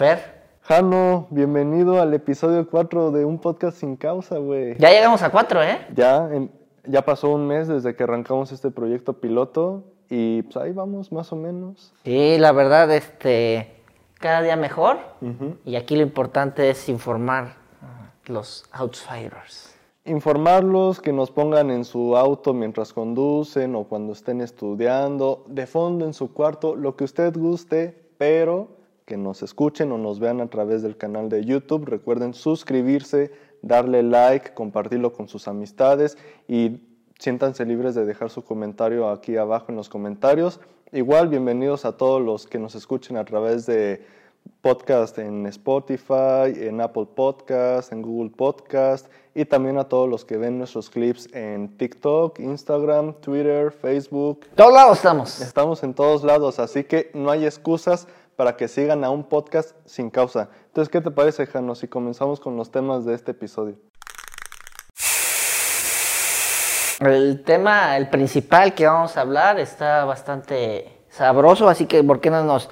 Fer. Jano, bienvenido al episodio 4 de un podcast sin causa, güey. Ya llegamos a cuatro, ¿eh? Ya, en- ya pasó un mes desde que arrancamos este proyecto piloto y pues ahí vamos, más o menos. Sí, la verdad, este, cada día mejor. Y aquí lo importante es informar a los outsiders. Informarlos, que nos pongan en su auto mientras conducen o cuando estén estudiando, de fondo en su cuarto, lo que usted guste, pero que nos escuchen o nos vean a través del canal de YouTube. Recuerden suscribirse, darle like, compartirlo con sus amistades y siéntanse libres de dejar su comentario aquí abajo en los comentarios. Igual, bienvenidos a todos los que nos escuchen a través de podcast en Spotify, en Apple Podcast, en Google Podcast y también a todos los que ven nuestros clips en TikTok, Instagram, Twitter, Facebook. Todos lados estamos. Estamos en todos lados, así que no hay excusas para que sigan a un podcast sin causa. Entonces, ¿qué te parece, Jano, si comenzamos con los temas de este episodio? El tema, el principal que vamos a hablar está bastante sabroso, así que ¿por qué no nos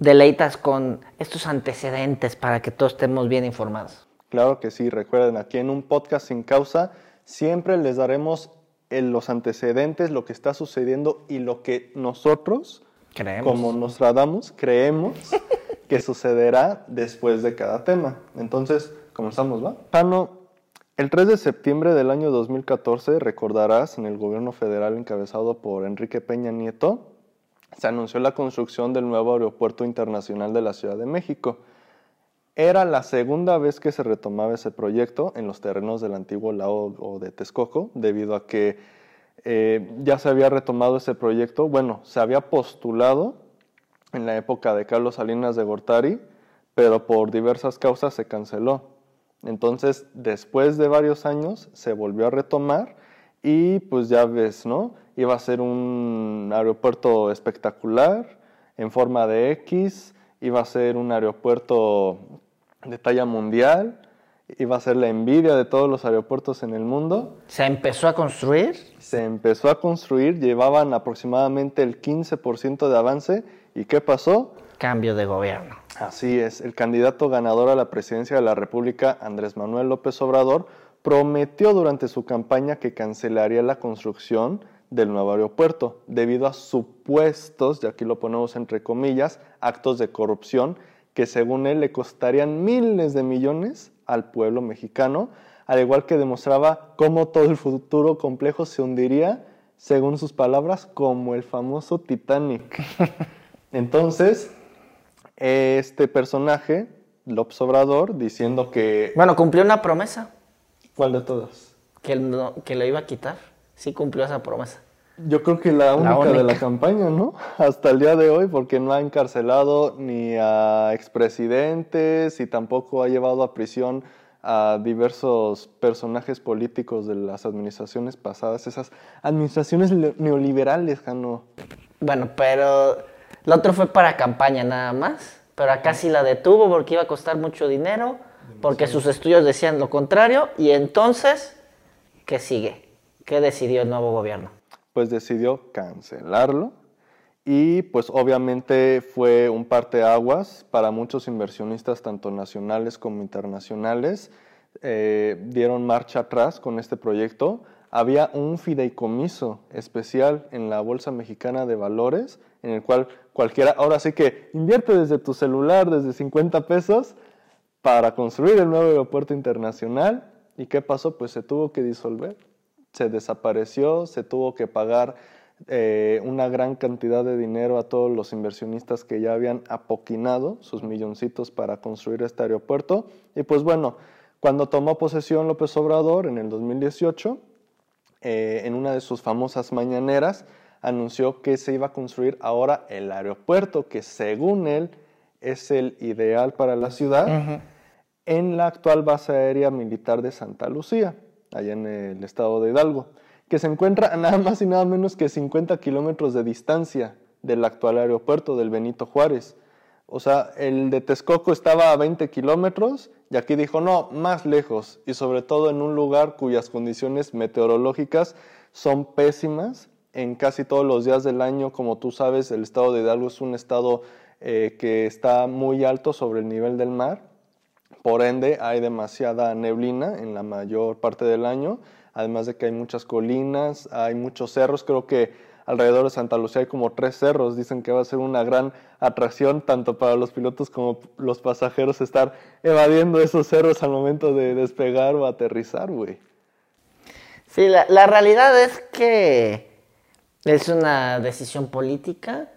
deleitas con estos antecedentes para que todos estemos bien informados? Claro que sí, recuerden, aquí en un podcast sin causa siempre les daremos eh, los antecedentes, lo que está sucediendo y lo que nosotros, Creemos. como Nostradamus, creemos que sucederá después de cada tema. Entonces, comenzamos, ¿va? Jano, el 3 de septiembre del año 2014, recordarás, en el gobierno federal encabezado por Enrique Peña Nieto, se anunció la construcción del nuevo aeropuerto internacional de la Ciudad de México. Era la segunda vez que se retomaba ese proyecto en los terrenos del antiguo lago de Texcoco, debido a que eh, ya se había retomado ese proyecto. Bueno, se había postulado en la época de Carlos Salinas de Gortari, pero por diversas causas se canceló. Entonces, después de varios años, se volvió a retomar y pues ya ves, ¿no? Iba a ser un aeropuerto espectacular, en forma de X, iba a ser un aeropuerto de talla mundial, iba a ser la envidia de todos los aeropuertos en el mundo. Se empezó a construir. Se empezó a construir, llevaban aproximadamente el 15% de avance. ¿Y qué pasó? Cambio de gobierno. Así es, el candidato ganador a la presidencia de la República, Andrés Manuel López Obrador, prometió durante su campaña que cancelaría la construcción del nuevo aeropuerto debido a supuestos, y aquí lo ponemos entre comillas, actos de corrupción que según él le costarían miles de millones al pueblo mexicano, al igual que demostraba cómo todo el futuro complejo se hundiría, según sus palabras, como el famoso Titanic. Entonces, este personaje, López Obrador, diciendo que... Bueno, cumplió una promesa ¿Cuál de todas? que, no- que le iba a quitar. Sí cumplió esa promesa. Yo creo que la única, de la campaña, ¿no? Hasta el día de hoy, porque no ha encarcelado ni a expresidentes y tampoco ha llevado a prisión a diversos personajes políticos de las administraciones pasadas, esas administraciones le- neoliberales, Jano. Bueno, pero lo otro fue para campaña nada más. Pero acá sí la detuvo porque iba a costar mucho dinero, porque sus estudios decían lo contrario. Y entonces, ¿qué sigue? ¿Qué decidió el nuevo gobierno? Pues decidió cancelarlo. Y pues obviamente fue un parteaguas para muchos inversionistas tanto nacionales como internacionales. Eh, dieron marcha atrás con este proyecto. Había un fideicomiso especial en la bolsa mexicana de valores en el cual cualquiera ahora sí que invierte desde tu celular desde 50 pesos para construir el nuevo aeropuerto internacional. Y qué pasó pues se tuvo que disolver se desapareció, se tuvo que pagar eh, una gran cantidad de dinero a todos los inversionistas que ya habían apoquinado sus milloncitos para construir este aeropuerto. Y pues bueno, cuando tomó posesión López Obrador en el 2018, eh, en una de sus famosas mañaneras, anunció que se iba a construir ahora el aeropuerto, que según él es el ideal para la ciudad, en la actual base aérea militar de Santa Lucía allá en el estado de Hidalgo, que se encuentra a nada más y nada menos que 50 kilómetros de distancia del actual aeropuerto del Benito Juárez. O sea, el de Texcoco estaba a 20 kilómetros y aquí dijo, no, más lejos y sobre todo en un lugar cuyas condiciones meteorológicas son pésimas en casi todos los días del año. Como tú sabes, el estado de Hidalgo es un estado eh, que está muy alto sobre el nivel del mar. Por ende, hay demasiada neblina en la mayor parte del año, además de que hay muchas colinas, hay muchos cerros. Creo que alrededor de Santa Lucía hay como tres cerros. Dicen que va a ser una gran atracción tanto para los pilotos como los pasajeros estar evadiendo esos cerros al momento de despegar o aterrizar, güey. Sí, la, la realidad es que es una decisión política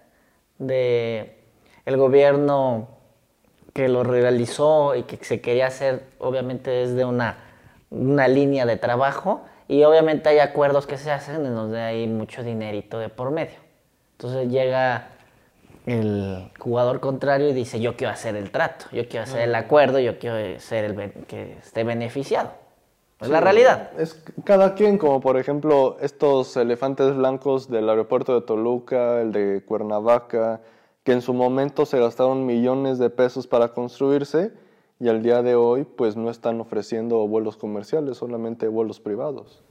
de el gobierno que lo realizó y que se quería hacer, obviamente desde una, una línea de trabajo y obviamente hay acuerdos que se hacen en donde hay mucho dinerito de por medio. Entonces llega el jugador contrario y dice, yo quiero hacer el trato, yo quiero hacer el acuerdo, yo quiero ser el que esté beneficiado. Es la realidad. Es cada quien, como por ejemplo estos elefantes blancos del aeropuerto de Toluca, el de Cuernavaca, que en su momento se gastaron millones de pesos para construirse y al día de hoy pues no están ofreciendo vuelos comerciales, solamente vuelos privados.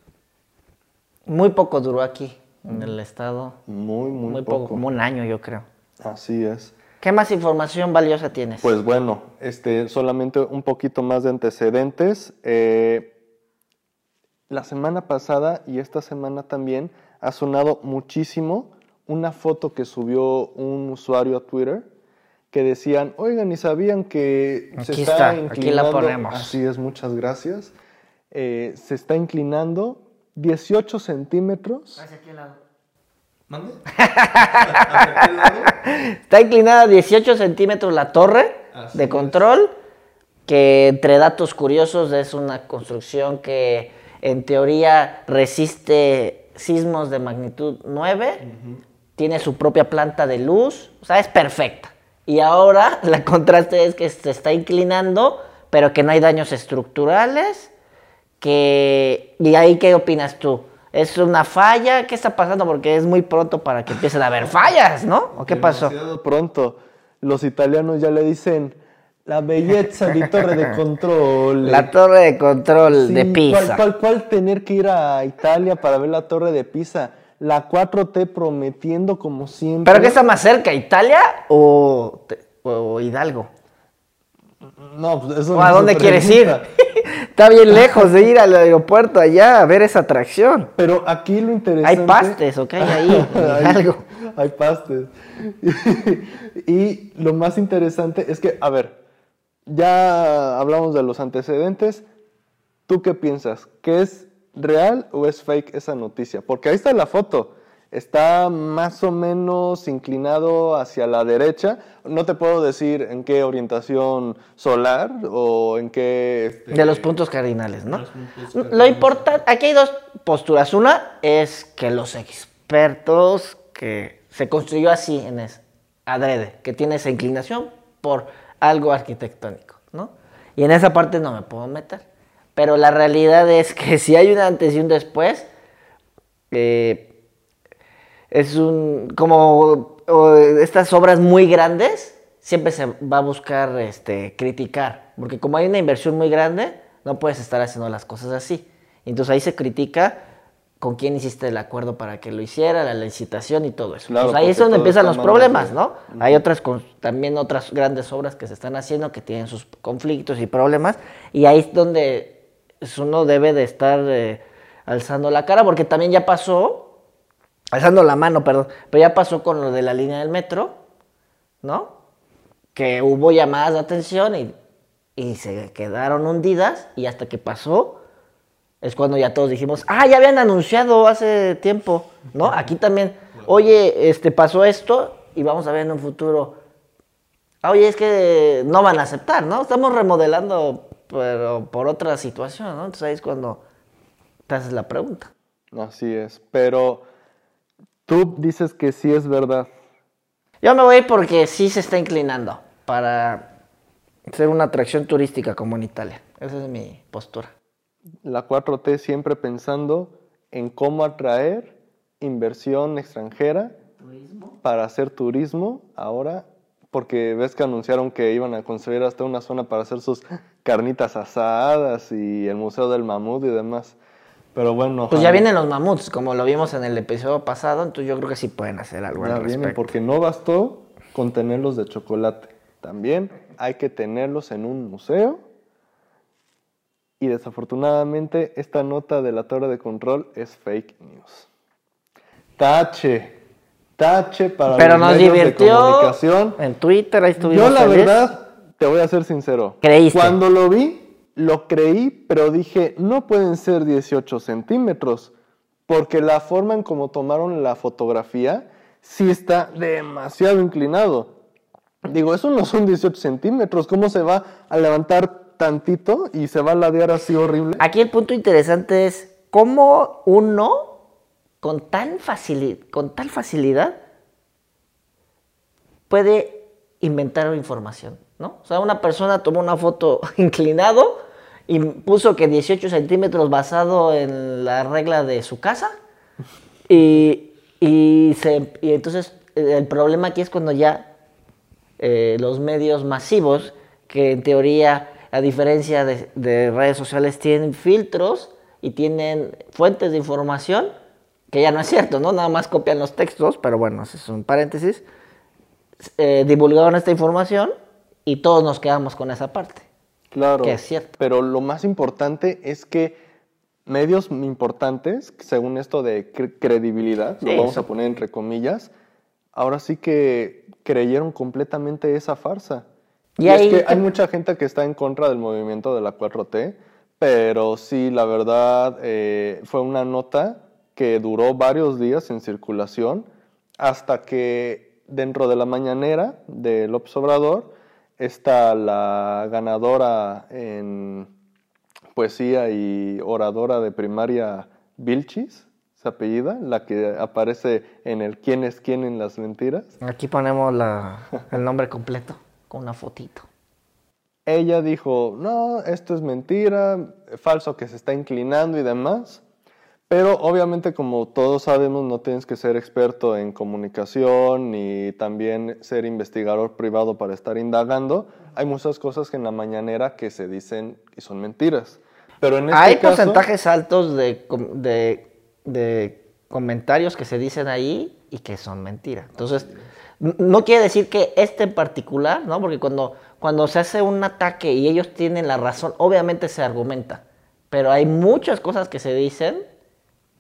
Muy poco duró aquí, en el estado. Muy, muy, Muy poco. poco, como un año yo creo. Así es. ¿Qué más información valiosa tienes? Pues bueno, este, solamente un poquito más de antecedentes. Eh, la semana pasada y esta semana también ha sonado muchísimo una foto que subió un usuario a Twitter que decían, oigan, ¿y sabían que se Aquí está, está, aquí la inclinando? ponemos. Así es, muchas gracias. Eh, se está inclinando 18 centímetros. Hacia aquel lado. ¿Mande? Está inclinada 18 centímetros la torre Así de es. control, que entre datos curiosos es una construcción que en teoría resiste sismos de magnitud 9, tiene su propia planta de luz, o sea, es perfecta. Y ahora la contraste es que se está inclinando, pero que no hay daños estructurales, que... ¿Y ahí qué opinas tú? ¿Es una falla? ¿Qué está pasando? Porque es muy pronto para que empiecen a haber fallas, ¿no? ¿O qué pasó? Demasiado pronto. Los italianos ya le dicen la belleza de torre de control. La torre de control Sí, de Pisa. ¿cuál, cuál, cuál tener que ir a Italia para ver la torre de Pisa? La 4T prometiendo como siempre. ¿Pero qué está más cerca, Italia o, Hidalgo? No, pues eso ¿O a dónde quieres ir? está bien lejos de ir al aeropuerto allá a ver esa atracción. Pero aquí lo interesante... ¿Hay pastes o qué hay ahí? hay, Hidalgo? hay pastes. y lo más interesante es que, a ver, ya hablamos de los antecedentes. ¿Tú qué piensas? ¿Que es real o es fake esa noticia? Porque ahí está la foto. Está más o menos inclinado hacia la derecha. No te puedo decir en qué orientación solar o en qué... este, De los puntos cardinales, ¿no? Lo importante, aquí hay dos posturas. Una es que los expertos que se construyó así en es, adrede, que tiene esa inclinación por algo arquitectónico, ¿no? Y en esa parte no me puedo meter. Pero la realidad es que si hay un antes y un después, eh, es un como o, estas obras muy grandes siempre se va a buscar este criticar. Porque como hay una inversión muy grande no puedes estar haciendo las cosas así. Entonces ahí se critica con quién hiciste el acuerdo para que lo hiciera la licitación y todo eso. Claro, ahí es donde empiezan los problemas no hay otras también otras grandes obras que se están haciendo que tienen sus conflictos y problemas y ahí es donde es uno debe de estar eh, alzando la cara porque también ya pasó alzando la mano, perdón, pero ya pasó con lo de la línea del metro, ¿no? Que hubo llamadas de atención y, y se quedaron hundidas y hasta que pasó es cuando ya todos dijimos, ah, ya habían anunciado hace tiempo, ¿no? Aquí también, oye, este pasó esto y vamos a ver en un futuro, ah, oye, es que no van a aceptar, ¿no? Estamos remodelando, pero por otra situación, ¿no? Entonces ahí es cuando te haces la pregunta. Así es. Pero tú dices que sí es verdad. Yo me voy porque sí se está inclinando para ser una atracción turística como en Italia. Esa es mi postura. La 4T siempre pensando en cómo atraer inversión extranjera para hacer turismo ahora, porque ves que anunciaron que iban a construir hasta una zona para hacer sus carnitas asadas y el Museo del Mamut y demás. Pero bueno, Pues ya vienen los mamuts, como lo vimos en el episodio pasado, entonces yo creo que sí pueden hacer algo ya al vienen respecto. porque no bastó contenerlos de chocolate. También hay que tenerlos en un museo. Y desafortunadamente esta nota de la torre de control es fake news. Tache, tache para Pero los nos medios de divirtió comunicación. en Twitter, ahí estuvimos Yo la verdad, te voy a ser sincero. Creíste. Cuando lo vi, lo creí, pero dije, no pueden ser 18 centímetros, porque la forma en cómo tomaron la fotografía sí está demasiado inclinado. Digo, eso no son 18 centímetros, ¿cómo se va a levantar tantito y se va a ladear así horrible? Aquí el punto interesante es cómo uno con, tan con tal facilidad puede inventar información, ¿no? O sea, una persona tomó una foto inclinado y puso que 18 centímetros basado en la regla de su casa y, y se- y entonces eh, el problema aquí es cuando ya eh, los medios masivos, que en teoría, a diferencia de, de redes sociales, tienen filtros y tienen fuentes de información, que ya no es cierto, ¿no? Nada más copian los textos, pero bueno, ese es un paréntesis. eh, divulgaron esta información y todos nos quedamos con esa parte. Claro. Que es cierto. Pero lo más importante es que medios importantes, según esto de cre- credibilidad, Sí, lo vamos eso. a poner entre comillas, ahora sí que creyeron completamente esa farsa. Y Y, es ahí que te- hay mucha gente que está en contra del movimiento de la 4T, pero sí, la verdad, eh, fue una nota que duró varios días en circulación hasta que dentro de la mañanera de López Obrador está la ganadora en poesía y oradora de primaria Vilchis, se apellida, la que aparece en el ¿Quién es quién en las mentiras? Aquí ponemos la- el nombre completo con una fotito. Ella dijo, no, esto es mentira, falso que se está inclinando y demás. Pero obviamente como todos sabemos no tienes que ser experto en comunicación ni también ser investigador privado para estar indagando. Hay muchas cosas que en la mañanera que se dicen y son mentiras. Pero en este Hay caso, porcentajes altos de, de- de comentarios que se dicen ahí y que son mentiras. Entonces, no quiere decir que este en particular, ¿no? Porque cuando, cuando se hace un ataque y ellos tienen la razón, obviamente se argumenta. Pero hay muchas cosas que se dicen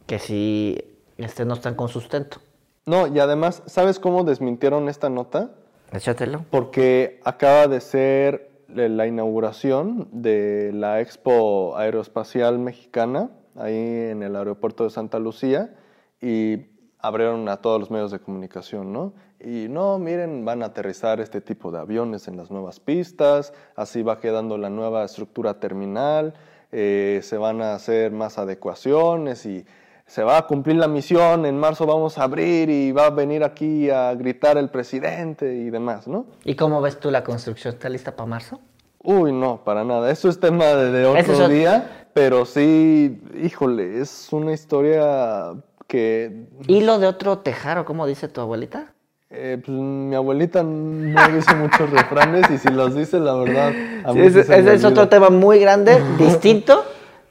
que sí este, no están con sustento. No, y además, ¿sabes cómo desmintieron esta nota? Échatelo. Porque acaba de ser eh, la inauguración de la Expo Aeroespacial Mexicana, ahí en el aeropuerto de Santa Lucía, y abrieron a todos los medios de comunicación, ¿no? Y no, miren, van a aterrizar este tipo de aviones en las nuevas pistas, así va quedando la nueva estructura terminal, eh, se van a hacer más adecuaciones y se va a cumplir la misión, en marzo vamos a abrir y va a venir aquí a gritar el presidente y demás, ¿no? ¿Y cómo ves tú la construcción? ¿Está lista para marzo? Uy, no, para nada. Eso es tema de, de otro es día, pero sí, híjole, es una historia que ¿Hilo de otro tejaro, como dice tu abuelita? eh, pues, mi abuelita no dice muchos refranes y si los dice, la verdad, a Sí, ese, ese es otro tema muy grande, distinto,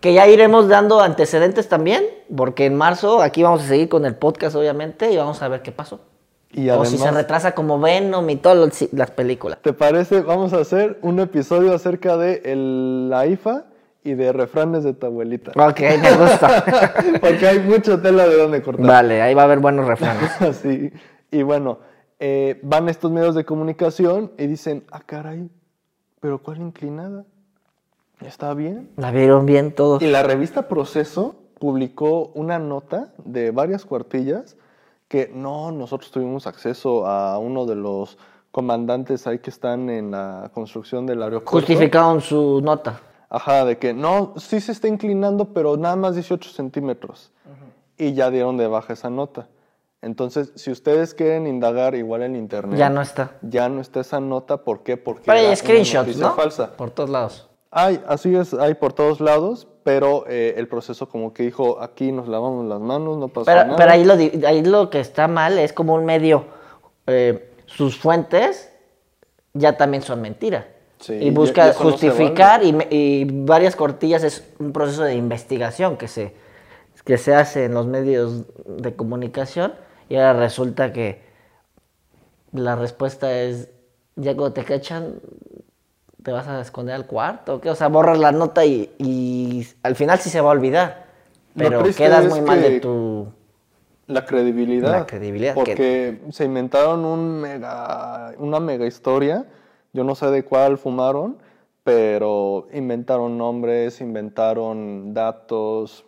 que ya iremos dando antecedentes también, porque en marzo aquí vamos a seguir con el podcast, obviamente, y vamos a ver qué pasó. Y o si se retrasa como Venom y todas las películas. ¿Te parece? Vamos a hacer un episodio acerca de el- la IFA y de refranes de tu abuelita. Ok, me gusta. Porque hay mucha tela de donde cortar. vale, ahí va a haber buenos refranes. Así. Y bueno, eh, van estos medios de comunicación y dicen, ah, caray, pero ¿cuál inclinada? ¿Está bien? La vieron bien todos. Y la revista Proceso publicó una nota de varias cuartillas que no, nosotros tuvimos acceso a uno de los comandantes ahí que están en la construcción del aeropuerto. Justificaron su nota. Ajá, de que no, sí se está inclinando, pero nada más 18 centímetros. Y ya dieron de baja esa nota. Entonces, si ustedes quieren indagar igual en internet, Ya no está. ya no está esa nota. ¿Por qué? Porque Pero hay screenshots, ¿no? falsa. Por todos lados. Hay, así es, hay por todos lados, pero eh, el proceso como que dijo, aquí nos lavamos las manos, no Pero, nada. pero ahí, lo, ahí lo que está mal es como un medio, eh, sus fuentes ya también son mentiras. Sí, y busca justificar y, y varias cortillas es un proceso de investigación que se, que se hace en los medios de comunicación y ahora resulta que la respuesta es, ya cuando te cachan, te vas a esconder al cuarto, ¿o ¿qué? O sea, borras la nota y, y al final sí se va a olvidar. Pero quedas muy mal de que- tu... La credibilidad. La credibilidad, que- Porque se inventaron un mega, una mega historia. Yo no sé de cuál fumaron, pero inventaron nombres, inventaron datos.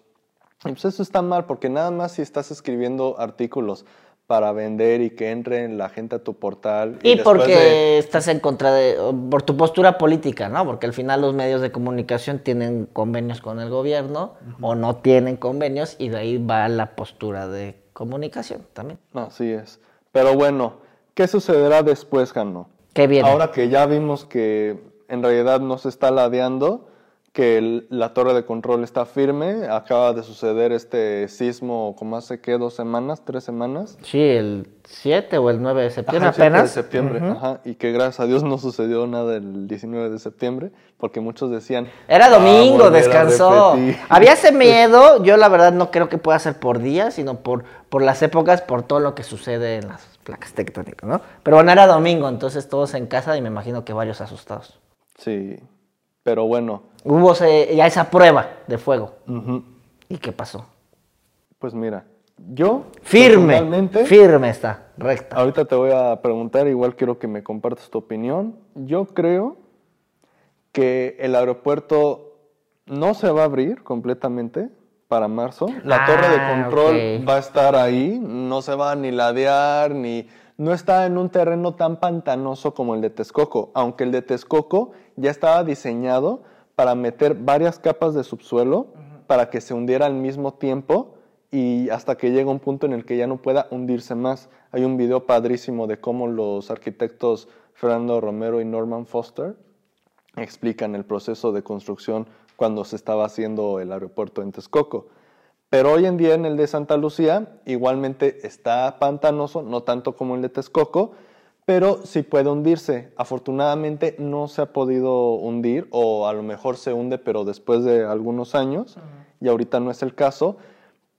Y pues eso está mal, porque nada más si estás escribiendo artículos para vender y que entre la gente a tu portal. Y, porque de- estás en contra de, por tu postura política, ¿no? Porque al final los medios de comunicación tienen convenios con el gobierno o no tienen convenios y de ahí va la postura de comunicación también. Así es. Pero bueno, ¿qué sucederá después, Jano? ¿Qué viene? Ahora que ya vimos que en realidad no se está ladeando, que el- la torre de control está firme, acaba de suceder este sismo como hace que dos semanas, tres semanas. Sí, el 7 o el 9 de septiembre Ajá, el 7 apenas. de septiembre, ajá, y que gracias a Dios no sucedió nada el 19 de septiembre, porque muchos decían... Era "Va a domingo, volver a descansó. repetir". Había ese miedo, yo la verdad no creo que pueda ser por días, sino por, por las épocas, por todo lo que sucede en las placas tectónicas, ¿no? Pero bueno, era domingo, entonces todos en casa y me imagino que varios asustados. Sí, pero bueno, Hubo ese- ya esa prueba de fuego. ¿Y qué pasó? pues mira, yo... Firme, firme está, recta. Ahorita te voy a preguntar, igual quiero que me compartas tu opinión. Yo creo que el aeropuerto no se va a abrir completamente para marzo. La Ah, torre de control va a estar ahí, no se va ni ladear, ni... No está en un terreno tan pantanoso como el de Texcoco, aunque el de Texcoco ya estaba diseñado para meter varias capas de subsuelo para que se hundiera al mismo tiempo y hasta que llega un punto en el que ya no pueda hundirse más. Hay un video padrísimo de cómo los arquitectos Fernando Romero y Norman Foster explican el proceso de construcción cuando se estaba haciendo el aeropuerto en Texcoco. Pero hoy en día en el de Santa Lucía igualmente está pantanoso, no tanto como el de Texcoco, pero sí puede hundirse. Afortunadamente no se ha podido hundir o a lo mejor se hunde pero después de algunos años y ahorita no es el caso.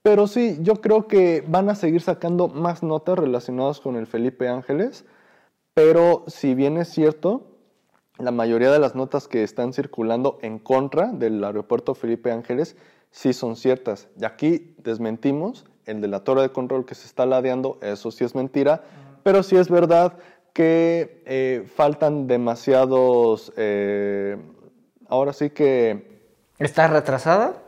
Pero sí, yo creo que van a seguir sacando más notas relacionadas con el Felipe Ángeles, pero si bien es cierto, la mayoría de las notas que están circulando en contra del aeropuerto Felipe Ángeles sí son ciertas. Y aquí desmentimos el de la torre de control que se está ladeando, eso sí es mentira, pero sí es verdad que eh, faltan demasiados, eh, ahora sí que ¿Está retrasada?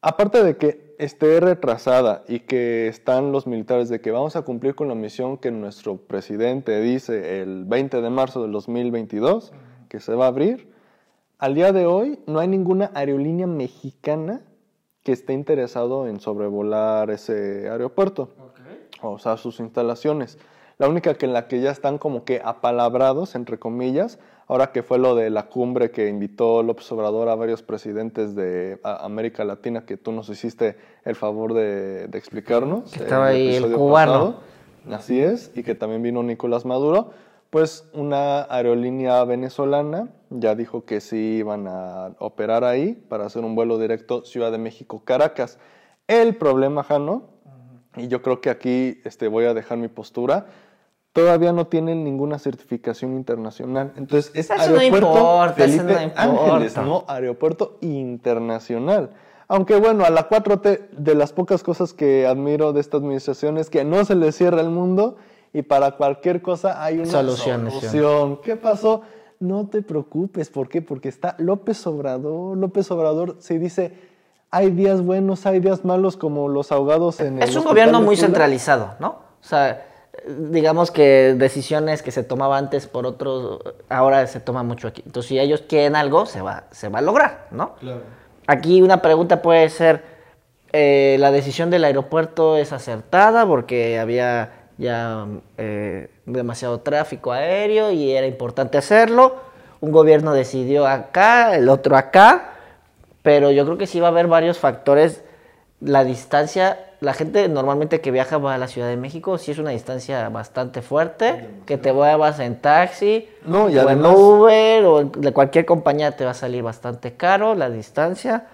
Aparte de que esté retrasada y que están los militares de que vamos a cumplir con la misión que nuestro presidente dice el 20 de marzo del 2022, que se va a abrir, al día de hoy no hay ninguna aerolínea mexicana que esté interesado en sobrevolar ese aeropuerto, o sea, sus instalaciones. La única que en la que ya están como que apalabrados, entre comillas, ahora que fue lo de la cumbre que invitó López Obrador a varios presidentes de América Latina, que tú nos hiciste el favor de, de explicarnos. Que estaba ahí el cubano. pasado. Así es, y que también vino Nicolás Maduro. Pues una aerolínea venezolana ya dijo que sí iban a operar ahí para hacer un vuelo directo Ciudad de México-Caracas. El problema, Jano, y yo creo que aquí este, voy a dejar mi postura, todavía no tienen ninguna certificación internacional. Entonces es Eso no aeropuerto importa, eso Felipe no importa. Ángeles, no aeropuerto internacional. Aunque bueno, a la 4T de las pocas cosas que admiro de esta administración es que no se le cierra el mundo y para cualquier cosa hay una Soluciones, sí. solución. ¿Qué pasó? No te preocupes, ¿por qué? Porque está López Obrador. López Obrador se dice, hay días buenos, hay días malos como los ahogados en el Es un gobierno muy Tula. centralizado, ¿no? O sea, digamos que decisiones que se tomaban antes por otros, ahora se toma mucho aquí. Entonces, si ellos quieren algo, se va, se va a lograr, ¿no? Claro. Aquí una pregunta puede ser, eh, ¿la decisión del aeropuerto es acertada porque había ya eh, demasiado tráfico aéreo y era importante hacerlo? Un gobierno decidió acá, el otro acá, pero yo creo que sí va a haber varios factores. La distancia, la gente normalmente que viaja va a la Ciudad de México, sí es una distancia bastante fuerte, que te muevas en taxi No, y o además- en Uber o de cualquier compañía te va a salir bastante caro la distancia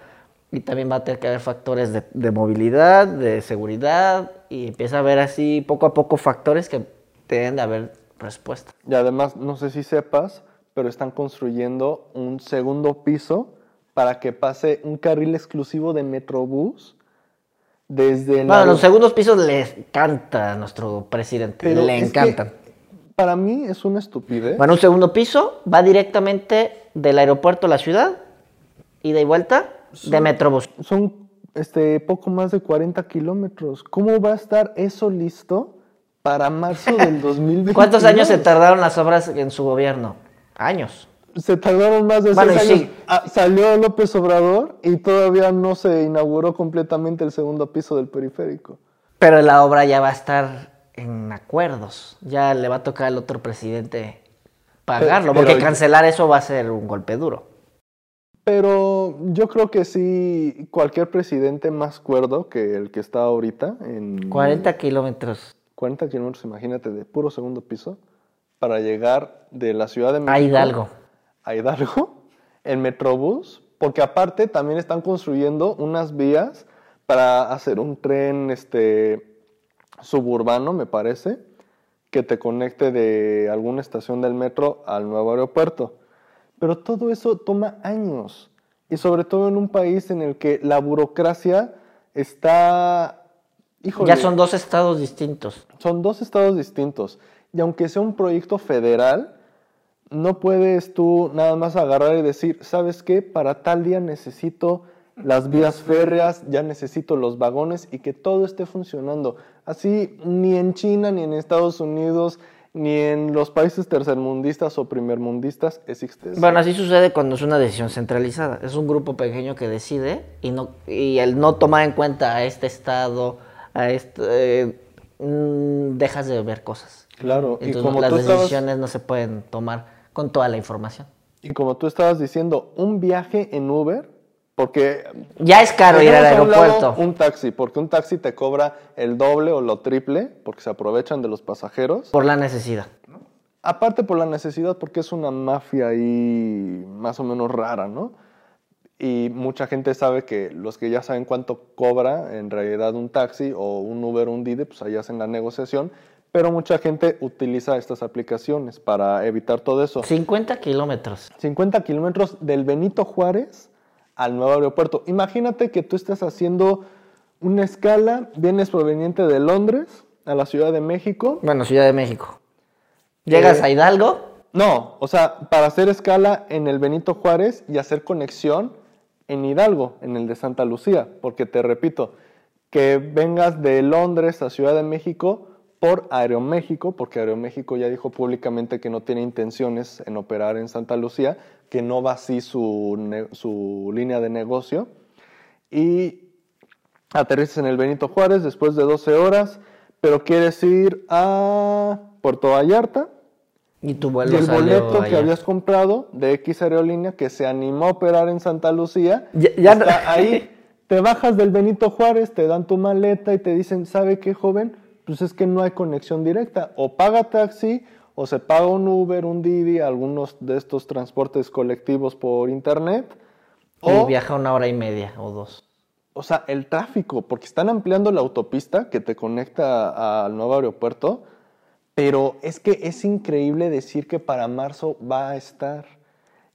y también va a tener que haber factores de, de movilidad, de seguridad y empieza a haber así poco a poco factores que deben de haber respuesta. Y además, no sé si sepas, pero están construyendo un segundo piso para que pase un carril exclusivo de Metrobús desde Bueno, la- los segundos pisos le encanta a nuestro presidente, Pero le encantan. para mí es una estupidez. Bueno, un segundo piso va directamente del aeropuerto a la ciudad, ida y vuelta, de Metrobús. Son este, poco más de 40 kilómetros. ¿Cómo va a estar eso listo para marzo del 2020? ¿Cuántos años se tardaron las obras en su gobierno? Años. Se tardaron más de Bueno, seis años. sí. Ah, salió López Obrador y todavía no se inauguró completamente el segundo piso del periférico. Pero la obra ya va a estar en acuerdos. Ya le va a tocar al otro presidente pagarlo, Pero- porque pero- cancelar eso va a ser un golpe duro. Pero yo creo que sí, cualquier presidente más cuerdo que el que está ahorita, en 40 kilómetros 40 kilómetros, imagínate, de puro segundo piso, para llegar de la Ciudad de México a Hidalgo. A Hidalgo en Metrobús, porque aparte también están construyendo unas vías para hacer un tren este, suburbano, me parece, que te conecte de alguna estación del metro al nuevo aeropuerto. Pero todo eso toma años, y sobre todo en un país en el que la burocracia está... Híjole, Ya son dos estados distintos. son dos estados distintos. Y aunque sea un proyecto federal, no puedes tú nada más agarrar y decir, ¿sabes qué? Para tal día necesito las vías férreas, ya necesito los vagones y que todo esté funcionando. Así ni en China, ni en Estados Unidos, ni en los países tercermundistas o primermundistas existe eso. Bueno, así sucede cuando es una decisión centralizada. Es un grupo pequeño que decide y no y el no tomar en cuenta a este estado, a este, eh, mm, dejas de ver cosas. Claro, y como las estabas- decisiones no se pueden tomar con toda la información. Y como tú estabas diciendo, un viaje en Uber, porque Ya es caro ir al lado aeropuerto. Un taxi, porque un taxi te cobra el doble o lo triple, porque se aprovechan de los pasajeros. Por la necesidad. Aparte por la necesidad, porque es una mafia ahí más o menos rara, ¿no? Y mucha gente sabe que los que ya saben cuánto cobra en realidad un taxi o un Uber o un Didi, pues ahí hacen la negociación. Pero mucha gente utiliza estas aplicaciones para evitar todo eso. 50 kilómetros. 50 kilómetros del Benito Juárez al nuevo aeropuerto. Imagínate que tú estás haciendo una escala, vienes proveniente de Londres a la Ciudad de México. Bueno, Ciudad de México. Llegas Eh, a Hidalgo, No, o sea, para hacer escala en el Benito Juárez y hacer conexión en Hidalgo, en el de Santa Lucía, porque te repito, que vengas de Londres a Ciudad de México por Aeroméxico, porque Aeroméxico ya dijo públicamente que no tiene intenciones en operar en Santa Lucía, que no va así su, su línea de negocio, y aterrizas en el Benito Juárez después de 12 horas, pero quieres ir a Puerto Vallarta, y tu y vuelo el boleto que allá. habías comprado de X Aerolínea que se animó a operar en Santa Lucía, Ya- ya no- está ahí. Te bajas del Benito Juárez, te dan tu maleta y te dicen, ¿sabe qué, joven? Pues es que no hay conexión directa. O paga taxi, o se paga un Uber, un Didi, algunos de estos transportes colectivos por internet. Y O, viaja una hora y media o dos. o sea, el tráfico, porque están ampliando la autopista que te conecta al nuevo aeropuerto, pero es que es increíble decir que para marzo va a estar.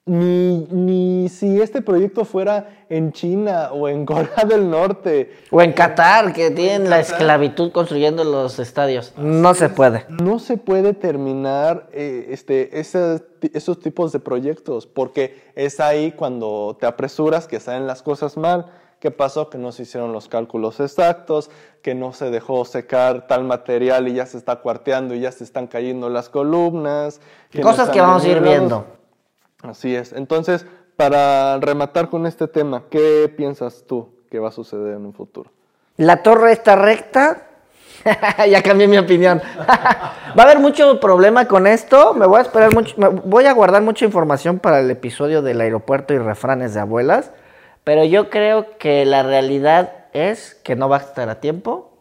Ni, ni si este proyecto fuera en China o en Corea del Norte. O en Qatar, que tienen la esclavitud construyendo los estadios. No se puede. No se puede terminar eh, este, esas- esos tipos de proyectos, porque es ahí cuando te apresuras que salen las cosas mal. ¿Qué pasó? Que no se hicieron los cálculos exactos, que no se dejó secar tal material y ya se está cuarteando y ya se están cayendo las columnas. no Cosas que están vamos a ir viendo. Así es. Entonces, para rematar con este tema, ¿qué piensas tú que va a suceder en un futuro? La torre está recta. ya cambié mi opinión. Va a haber mucho problema con esto. Me voy a esperar mucho. me voy a guardar mucha información para el episodio del aeropuerto y refranes de abuelas. Pero yo creo que la realidad es que no va a estar a tiempo.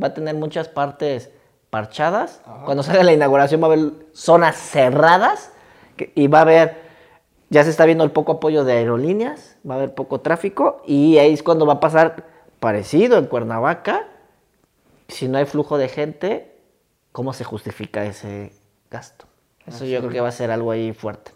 Va a tener muchas partes parchadas. Cuando salga la inauguración va a haber zonas cerradas. y va a haber ya se está viendo el poco apoyo de aerolíneas, va a haber poco tráfico y ahí es cuando va a pasar parecido en Cuernavaca. Si no hay flujo de gente, ¿cómo se justifica ese gasto. Eso yo creo que va a ser algo ahí fuerte,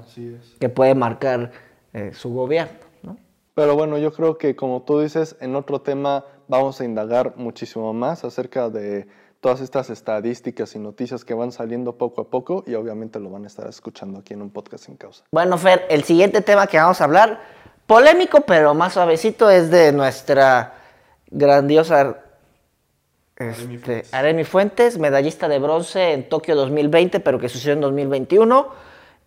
Así es. que puede marcar eh, su gobierno, ¿no? Pero bueno, yo creo que como tú dices, en otro tema vamos a indagar muchísimo más acerca de todas estas estadísticas y noticias que van saliendo poco a poco y obviamente lo van a estar escuchando aquí en un podcast sin causa. Bueno, Fer, el siguiente tema que vamos a hablar, polémico pero más suavecito, es de nuestra grandiosa Aremi este, Fuentes. Aremi Fuentes, medallista de bronce en Tokio 2020, pero que sucedió en 2021.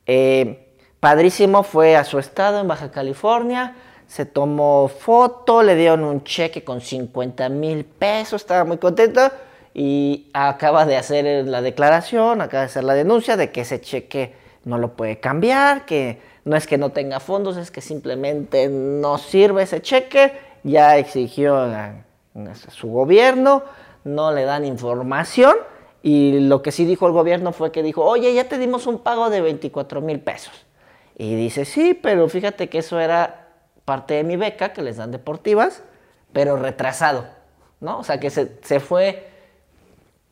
Eh, padrísimo, fue a su estado en Baja California, se tomó foto, le dieron un cheque con 50 mil pesos, estaba muy contenta y acaba de hacer la declaración, acaba de hacer la denuncia de que ese cheque no lo puede cambiar, que no es que no tenga fondos, es que simplemente no sirve ese cheque, ya exigió a, a su gobierno, no le dan información y lo que sí dijo el gobierno fue que dijo, oye, ya te dimos un pago de 24 mil pesos. Y dice, sí, pero fíjate que eso era parte de mi beca que les dan deportivas, pero retrasado, ¿no? O sea, que se, se fue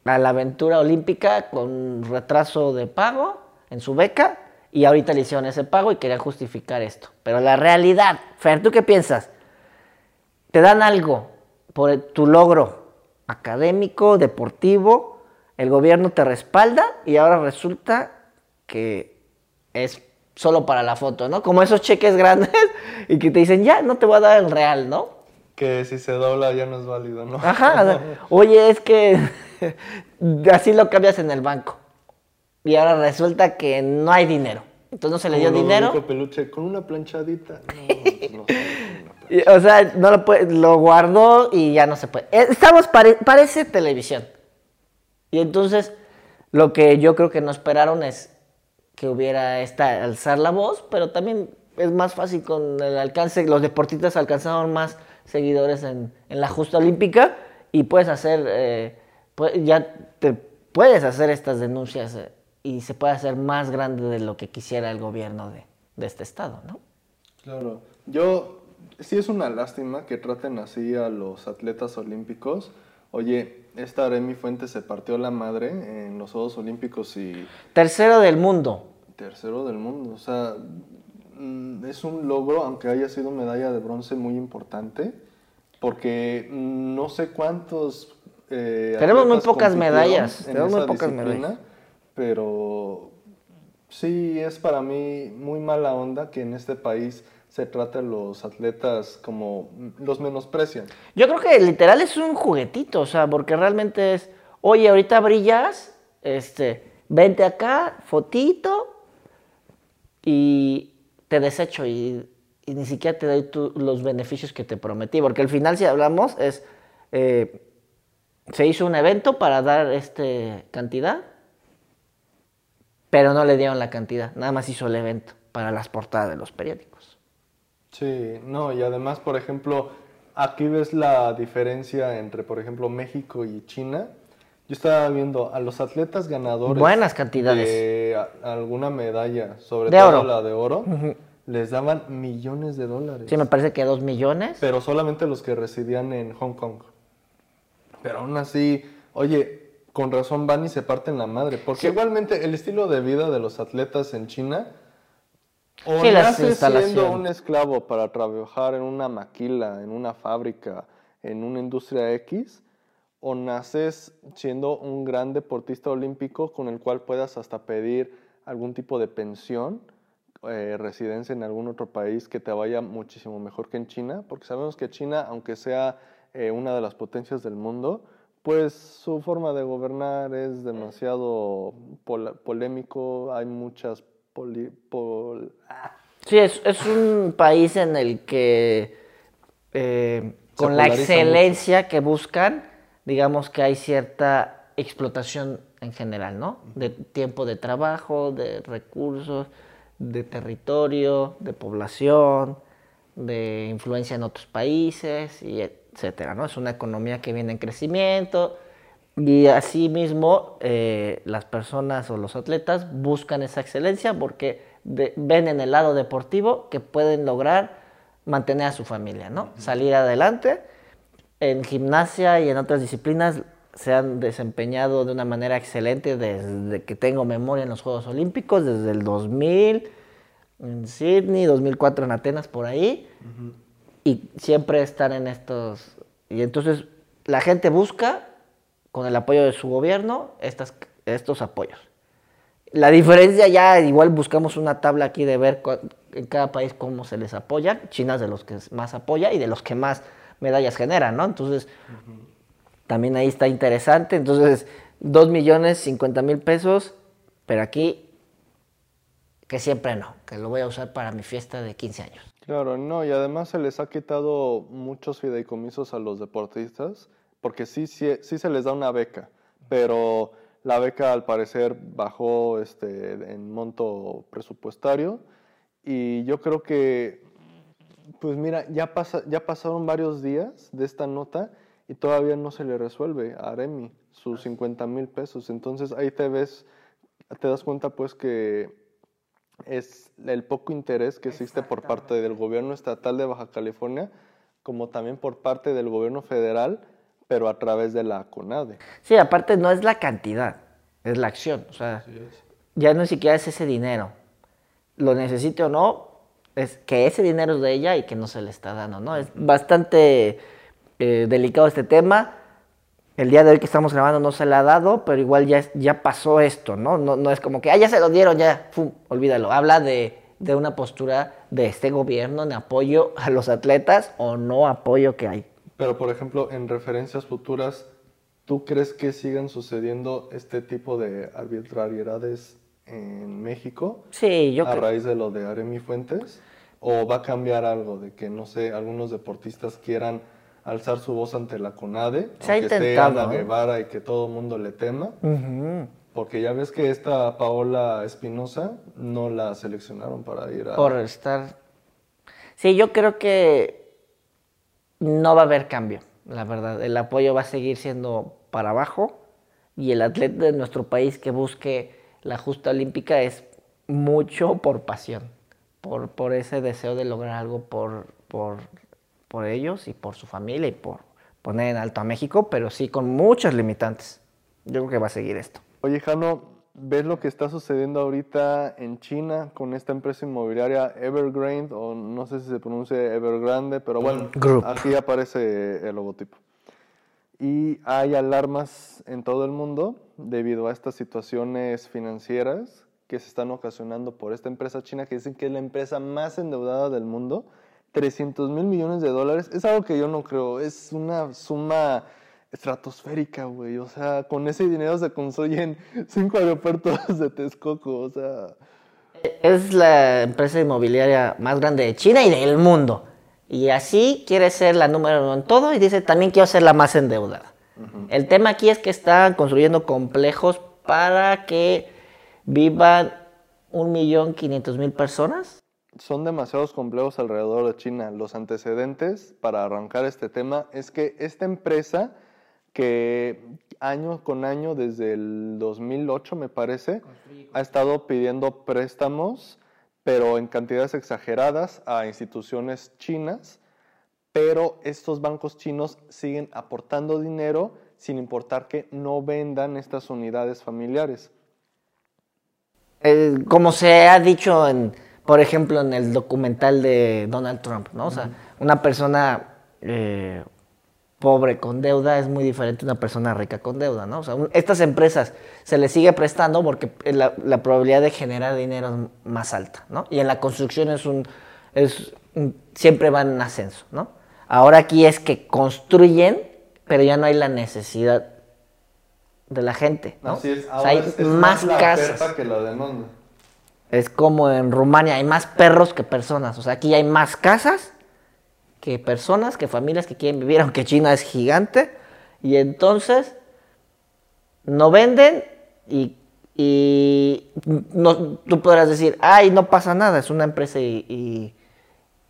a la aventura olímpica con retraso de pago en su beca y ahorita le hicieron ese pago y querían justificar esto. Pero la realidad, Fer, ¿tú qué piensas? Te dan algo por tu logro académico, deportivo, el gobierno te respalda y ahora resulta que es solo para la foto, ¿no? Como esos cheques grandes y que te dicen, ya, no te voy a dar el real, ¿no? Que si se dobla ya no es válido, ¿no? Ajá, oye, es que así lo cambias en el banco. Y ahora resulta que no hay dinero. Entonces no se le dio lo dinero. Peluche, con una planchadita. No, no. Y, O sea, no lo, puede- lo guardó y ya no se puede. Eh, Estamos, pare- parece televisión. Y entonces, lo que yo creo que no esperaron es que hubiera esta, alzar la voz, pero también es más fácil con el alcance. Los deportistas alcanzaron más seguidores en, en la justa olímpica y puedes hacer, eh, ya te puedes hacer estas denuncias eh, y se puede hacer más grande de lo que quisiera el gobierno de, de este estado, ¿no? Claro, yo sí es una lástima que traten así a los atletas olímpicos. Oye, esta Aremi Fuentes se partió la madre en los Juegos Olímpicos y Tercero del mundo. tercero del mundo. O sea, mm, es un logro, aunque haya sido medalla de bronce muy importante, porque no sé cuántos... eh, Tenemos muy pocas medallas, en tenemos muy pocas medallas. Pero sí es para mí muy mala onda que en este país se trate a los atletas como los menosprecian. Yo creo que literal es un juguetito, o sea, porque realmente es, oye, ahorita brillas, este, vente acá, fotito, y te desecho y, ni siquiera te doy los beneficios que te prometí, porque al final si hablamos es, eh, se hizo un evento para dar este cantidad, pero no le dieron la cantidad, nada más hizo el evento para las portadas de los periódicos. Sí, no, y además, por ejemplo, aquí ves la diferencia entre, por ejemplo, México y China. Yo estaba viendo a los atletas ganadores. Buenas cantidades. De a- alguna medalla, sobre De todo oro. la de oro, les daban millones de dólares. Sí, me parece que dos millones. Pero solamente los que residían en Hong Kong. Pero aún así, oye, con razón van y se parten la madre. Porque igualmente el estilo de vida de los atletas en China. O Sí, naces siendo un esclavo para trabajar en una maquila, en una fábrica, en una industria X, o naces siendo un gran deportista olímpico con el cual puedas hasta pedir algún tipo de pensión, eh, residencia en algún otro país que te vaya muchísimo mejor que en China, porque sabemos que China, aunque sea eh, una de las potencias del mundo, pues su forma de gobernar es demasiado pola- polémico, hay muchas poli- pol- ah, Sí, es, es un país en el que eh, con la excelencia que buscan, digamos que hay cierta explotación en general, ¿no? De tiempo de trabajo, de recursos, de territorio, de población, de influencia en otros países, y etcétera, ¿no? Es una economía que viene en crecimiento y asimismo eh, las personas o los atletas buscan esa excelencia porque de- ven en el lado deportivo que pueden lograr mantener a su familia, ¿no? Salir adelante. En gimnasia y en otras disciplinas se han desempeñado de una manera excelente desde que tengo memoria en los Juegos Olímpicos, desde el 2000 en Sydney, 2004 en Atenas, por ahí, y siempre están en estos... Y entonces la gente busca, con el apoyo de su gobierno, estas, estos apoyos. La diferencia ya, igual buscamos una tabla aquí de ver en cada país cómo se les apoya. China es de los que más apoya y de los que más medallas generan, ¿no? Entonces, también ahí está interesante. Entonces, 2 millones 50 mil pesos, pero aquí que siempre no, que lo voy a usar para mi fiesta de 15 años. Claro, no, y además se les ha quitado muchos fideicomisos a los deportistas, porque sí, sí, sí se les da una beca, pero la beca al parecer bajó este, en monto presupuestario y yo creo que, pues mira, ya, pasa, ya pasaron varios días de esta nota y todavía no se le resuelve a Aremi sus 50 mil pesos. Entonces ahí te ves, te das cuenta pues que es el poco interés que existe por parte del gobierno estatal de Baja California, como también por parte del gobierno federal, pero a través de la CONADE. Sí, aparte no es la cantidad, es la acción. O sea, ya no siquiera es ese dinero. Lo necesite o no, es que ese dinero es de ella y que no se le está dando, ¿no? Es bastante eh, delicado este tema el día de hoy que estamos grabando no se le ha dado, pero igual ya, ya pasó esto, ¿no? ¿no? No es como que, ah, ya se lo dieron, ya, ¡fum! olvídalo. Habla de, de una postura de este gobierno de apoyo a los atletas o no apoyo que hay. Pero, por ejemplo, en referencias futuras, ¿tú crees que sigan sucediendo este tipo de arbitrariedades en México? Sí, yo A raíz de lo de Aremi Fuentes. ¿O va a cambiar algo de que, no sé, algunos deportistas quieran alzar su voz ante la CONADE, Se esté Guevara y que todo el mundo le tema. Porque ya ves que esta Paola Espinosa no la seleccionaron para ir a... Por estar... Sí, yo creo que no va a haber cambio, la verdad. El apoyo va a seguir siendo para abajo y el atleta de nuestro país que busque la justa olímpica es mucho por pasión, por, por ese deseo de lograr algo por, por por ellos y por su familia y por poner en alto a México, pero sí con muchas limitantes. Yo creo que va a seguir esto. Oye, Jano, ¿ves lo que está sucediendo ahorita en China con esta empresa inmobiliaria Evergrande, o no sé si se pronuncia Evergrande, pero bueno, aquí aparece el logotipo. Y hay alarmas en todo el mundo debido a estas situaciones financieras que se están ocasionando por esta empresa china que dicen que es la empresa más endeudada del mundo 300 mil millones de dólares es algo que yo no creo. Es una suma estratosférica, güey. O sea, con ese dinero se construyen cinco aeropuertos de Texcoco. O sea. Es la empresa inmobiliaria más grande de China y del mundo. Y así quiere ser la número uno en todo y dice también quiero ser la más endeudada. El tema aquí es que están construyendo complejos para que vivan un millón quinientos mil personas son demasiados complejos alrededor de China. Los antecedentes para arrancar este tema es que esta empresa que año con año, desde el 2008 me parece, ha estado pidiendo préstamos, pero en cantidades exageradas a instituciones chinas, pero estos bancos chinos siguen aportando dinero sin importar que no vendan estas unidades familiares. Eh, como se ha dicho en por ejemplo, en el documental de Donald Trump, ¿no? O sea, una persona eh, pobre con deuda es muy diferente a una persona rica con deuda, ¿no? O sea, estas empresas se les sigue prestando porque la, probabilidad de generar dinero es más alta, ¿no? Y en la construcción es un, es siempre van en ascenso, ¿no? Ahora aquí es que construyen, pero ya no hay la necesidad de la gente, ¿no? Así es, ahora hay es, más, casas. que la demanda. Es como en Rumania, hay más perros que personas. O sea, aquí hay más casas que personas, que familias que quieren vivir, aunque China es gigante. Y entonces no venden y, no, tú podrás decir, ay, no pasa nada, es una empresa y, y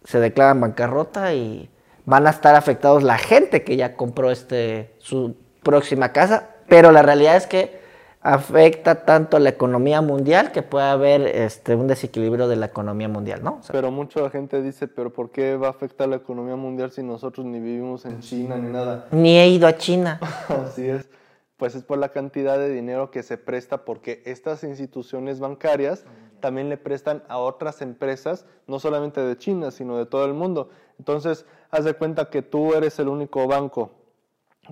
se declaran bancarrota y van a estar afectados la gente que ya compró este, su próxima casa. Pero la realidad es que afecta tanto a la economía mundial que puede haber este, un desequilibrio de la economía mundial, ¿no? pero mucha gente dice, pero ¿por qué va a afectar la economía mundial si nosotros ni vivimos en China ni nada? Ni he ido a China. Así es. pues es por la cantidad de dinero que se presta porque estas instituciones bancarias también le prestan a otras empresas, no solamente de China, sino de todo el mundo. Entonces, haz de cuenta que tú eres el único banco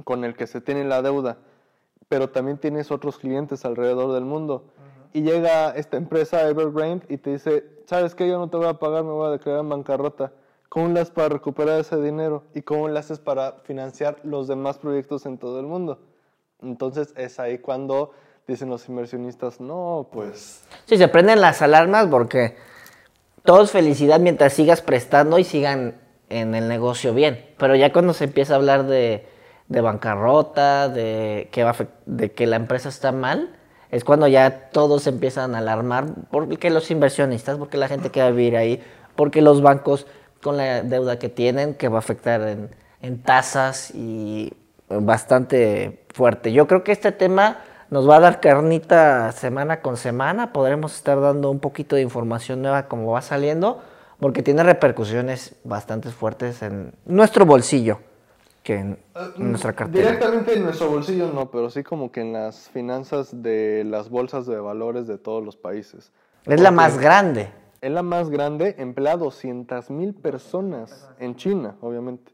con el que se tiene la deuda, pero también tienes otros clientes alrededor del mundo. Y llega esta empresa Evergrande y te dice, ¿sabes qué? Yo no te voy a pagar, me voy a declarar en bancarrota. ¿Cómo le haces para recuperar ese dinero? ¿Y cómo le haces para financiar los demás proyectos en todo el mundo? Entonces es ahí cuando dicen los inversionistas, no, pues... Sí, se prenden las alarmas porque todo es felicidad mientras sigas prestando y sigan en el negocio bien. Pero ya cuando se empieza a hablar de, de bancarrota, de que, va, de que la empresa está mal, es cuando ya todos empiezan a alarmar porque los inversionistas, porque la gente que va a vivir ahí, porque los bancos con la deuda que tienen, que va a afectar en, en tasas y bastante fuerte. Yo creo que este tema nos va a dar carnita semana con semana. Podremos estar dando un poquito de información nueva como va saliendo, porque tiene repercusiones bastante fuertes en nuestro bolsillo que en nuestra cartera. Directamente en nuestro bolsillo no, pero sí como que en las finanzas de las bolsas de valores de todos los países. Es la más grande. Es la más grande, emplea 200 mil personas en China, obviamente.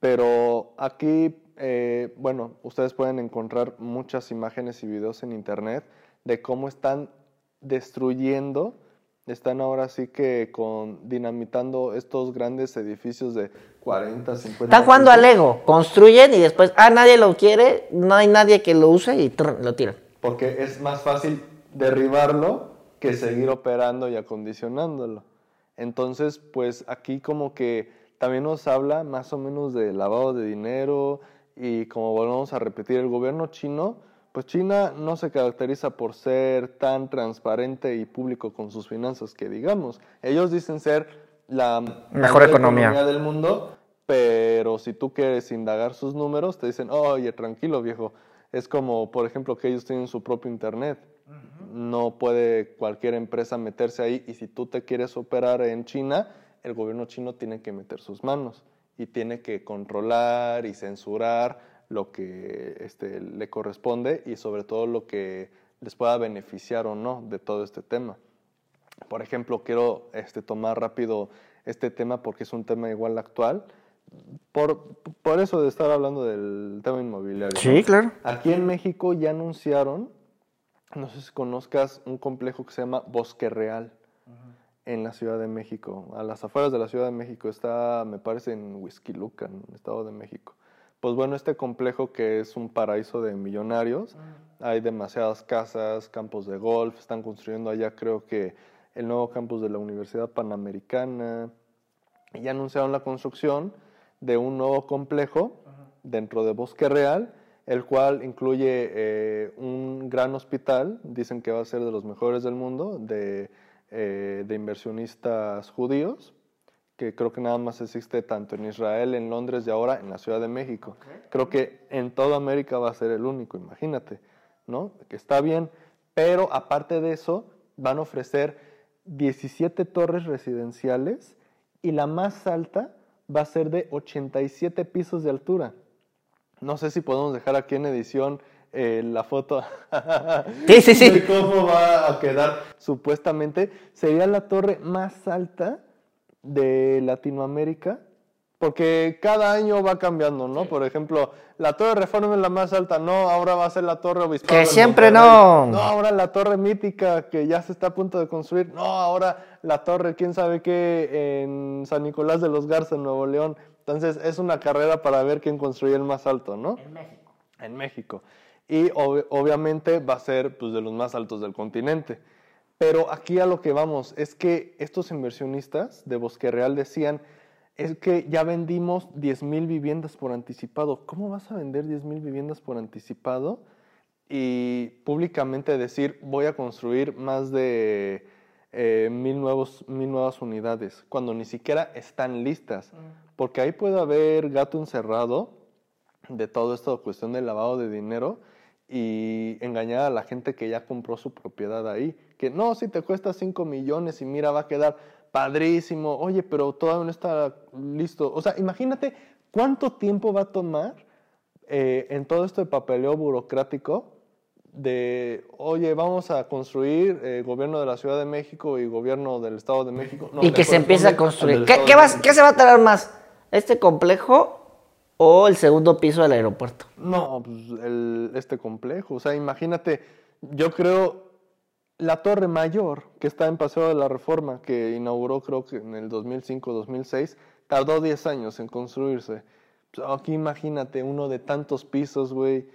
Pero aquí, eh, bueno, ustedes pueden encontrar muchas imágenes y videos en internet de cómo están destruyendo, están ahora sí que con dinamitando estos grandes edificios de 40, 50. Están jugando al Lego. Construyen y después, ah, nadie lo quiere, no hay nadie que lo use y trrr, lo tiran. Porque es más fácil derribarlo que seguir operando y acondicionándolo. Entonces, pues aquí como que también nos habla más o menos de lavado de dinero y como volvemos a repetir, el gobierno chino, pues China no se caracteriza por ser tan transparente y público con sus finanzas que digamos. Ellos dicen ser la Mejor economía. del mundo, pero si tú quieres indagar sus números, te dicen, oye, tranquilo viejo. Es como, por ejemplo, que ellos tienen su propio Internet. No puede cualquier empresa meterse ahí y si tú te quieres operar en China, el gobierno chino tiene que meter sus manos y tiene que controlar y censurar lo que este, le corresponde y sobre todo lo que les pueda beneficiar o no de todo este tema. Por ejemplo, quiero este, tomar rápido este tema porque es un tema igual actual. Por, por eso de estar hablando del tema inmobiliario. ¿no? claro. Aquí en México ya anunciaron, no sé si conozcas un complejo que se llama Bosque Real en la Ciudad de México. A las afueras de la Ciudad de México está, me parece, en Huizquiluca, en el Estado de México. Pues bueno, este complejo que es un paraíso de millonarios, hay demasiadas casas, campos de golf, están construyendo allá creo que el nuevo campus de la Universidad Panamericana, y ya anunciaron la construcción de un nuevo complejo dentro de Bosque Real, el cual incluye eh, un gran hospital, dicen que va a ser de los mejores del mundo, de, eh, de inversionistas judíos, que creo que nada más existe tanto en Israel, en Londres y ahora en la Ciudad de México. Creo que en toda América va a ser el único, imagínate, ¿no? Que está bien, pero aparte de eso, van a ofrecer 17 torres residenciales y la más alta va a ser de 87 pisos de altura. No sé si podemos dejar aquí en edición eh, la foto Sí, sí, sí. de cómo va a quedar. Supuestamente sería la torre más alta de Latinoamérica, porque cada año va cambiando, ¿no? Por ejemplo, la Torre Reforma es la más alta, no, ahora va a ser la Torre Obispado. Que siempre no. No, ahora la Torre Mítica, que ya se está a punto de construir. No, ahora la Torre, quién sabe qué, en San Nicolás de los Garza, en Nuevo León. Entonces, es una carrera para ver quién construye el más alto, ¿no? En México. en México. Y ob- obviamente va a ser pues, de los más altos del continente. Pero aquí a lo que vamos es que estos inversionistas de Bosque Real decían, es que ya vendimos 10 mil viviendas por anticipado. ¿Cómo vas a vender 10 mil viviendas por anticipado? Y públicamente decir, voy a construir más de eh, mil, nuevos, mil nuevas unidades, cuando ni siquiera están listas. Porque ahí puede haber gato encerrado de toda esta cuestión del lavado de dinero y engañar a la gente que ya compró su propiedad ahí. Que no, si te cuesta 5 millones y mira, va a quedar padrísimo. Oye, pero todavía no está listo. O sea, imagínate cuánto tiempo va a tomar eh, en todo esto de papeleo burocrático, de, oye, vamos a construir eh, gobierno de la Ciudad de México y gobierno del Estado de México. No, y que se empiece a construir. ¿Qué, vas- qué se va a tardar más? ¿Este complejo o el segundo piso del aeropuerto? No, pues el- este complejo. O sea, imagínate, yo creo la Torre Mayor, que está en Paseo de la Reforma, que inauguró creo que en el 2005-2006, tardó 10 años en construirse. Pues, aquí imagínate uno de tantos pisos, güey.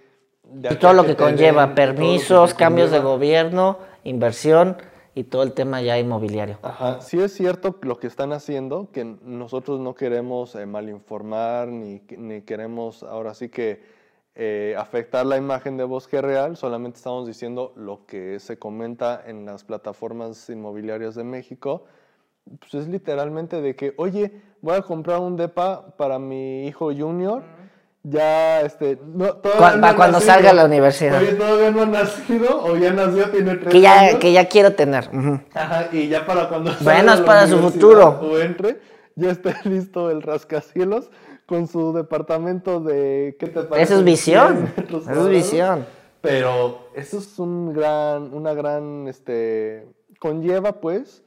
de Y todo lo que conlleva, den, que permisos, te cambios de conlleva. gobierno, inversión y todo el tema ya inmobiliario. Ajá, sí es cierto lo que están haciendo, que nosotros no queremos eh, malinformar ni, ni queremos ahora sí que eh, afectar la imagen de Bosque Real, solamente estamos diciendo lo que se comenta en las plataformas inmobiliarias de México. Pues es literalmente de que, oye, voy a comprar un depa para mi hijo junior. Ya, este, no, todavía no para cuando nacido. salga a la universidad. Oye, todavía no ha nacido o ya nació, tiene tres Que ya, años. que ya quiero tener. ujú. Ajá, y ya para cuando Bueno, salga es a la para su futuro. O entre, ya esté listo el rascacielos con su departamento de ¿qué te parece? Eso es 100 visión. Eso es visión. Pero eso es un gran, una gran, este, conlleva pues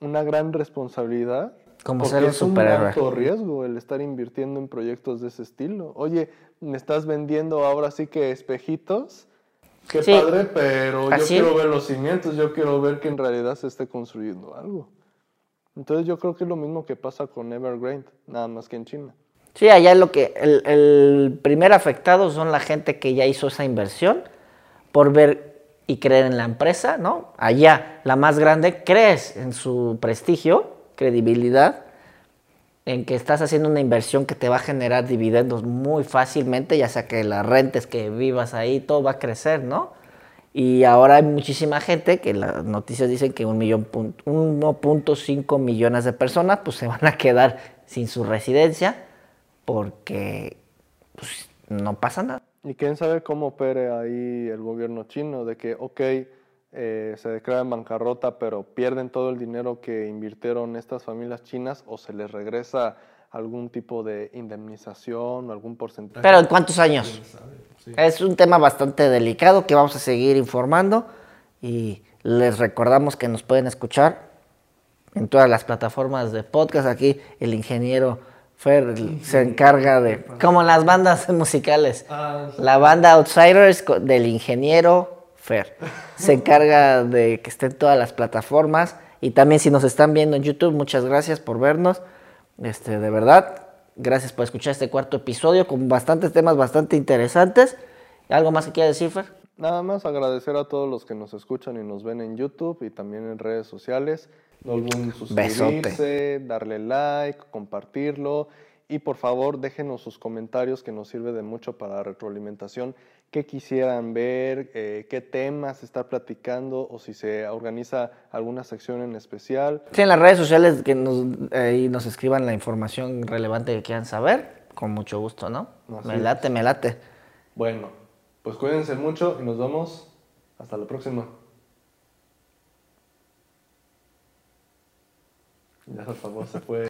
una gran responsabilidad. Como porque ser un es un superhéroe. alto riesgo el estar invirtiendo en proyectos de ese estilo. Oye, me estás vendiendo ahora sí que espejitos. Qué Sí. padre, pero Así. yo quiero ver los cimientos, yo quiero ver que en realidad se esté construyendo algo. Entonces yo creo que es lo mismo que pasa con Evergrande, nada más que en China. Sí, allá lo que el, primer afectado son la gente que ya hizo esa inversión por ver y creer en la empresa, ¿no? Allá, la más grande, crees en su prestigio, credibilidad, en que estás haciendo una inversión que te va a generar dividendos muy fácilmente, ya sea que la rentes, que vivas ahí, todo va a crecer, ¿no? Y ahora hay muchísima gente que las noticias dicen que un millón pun- 1.5 millones de personas pues se van a quedar sin su residencia porque pues, no pasa nada. Y quién sabe cómo opere ahí el gobierno chino, de que, ok, eh, se declara en bancarrota, pero pierden todo el dinero que invirtieron estas familias chinas o se les regresa algún tipo de indemnización o algún porcentaje. Pero ¿en cuántos años? Es un tema bastante delicado que vamos a seguir informando y les recordamos que nos pueden escuchar en todas las plataformas de podcast. Aquí el ingeniero Fer se encarga de, como las bandas musicales, Ah, sí. la banda Outsiders del ingeniero Fer. Se encarga de que estén todas las plataformas y también si nos están viendo en YouTube, muchas gracias por vernos. Este, de verdad, gracias por escuchar este cuarto episodio con bastantes temas bastante interesantes. ¿Algo más que quiera decir, Fer? Nada más agradecer a todos los que nos escuchan y nos ven en YouTube y también en redes sociales. No olviden suscribirse, darle like, compartirlo y por favor déjenos sus comentarios que nos sirve de mucho para retroalimentación. ¿Qué quisieran ver? eh, ¿Qué temas estar platicando? O si se organiza alguna sección en especial. Sí, en las redes sociales que nos, escriban la información relevante que quieran saber, con mucho gusto, ¿no? Así me es. late, me late. Bueno, pues cuídense mucho y nos vemos hasta la próxima. Ya por favor se fue.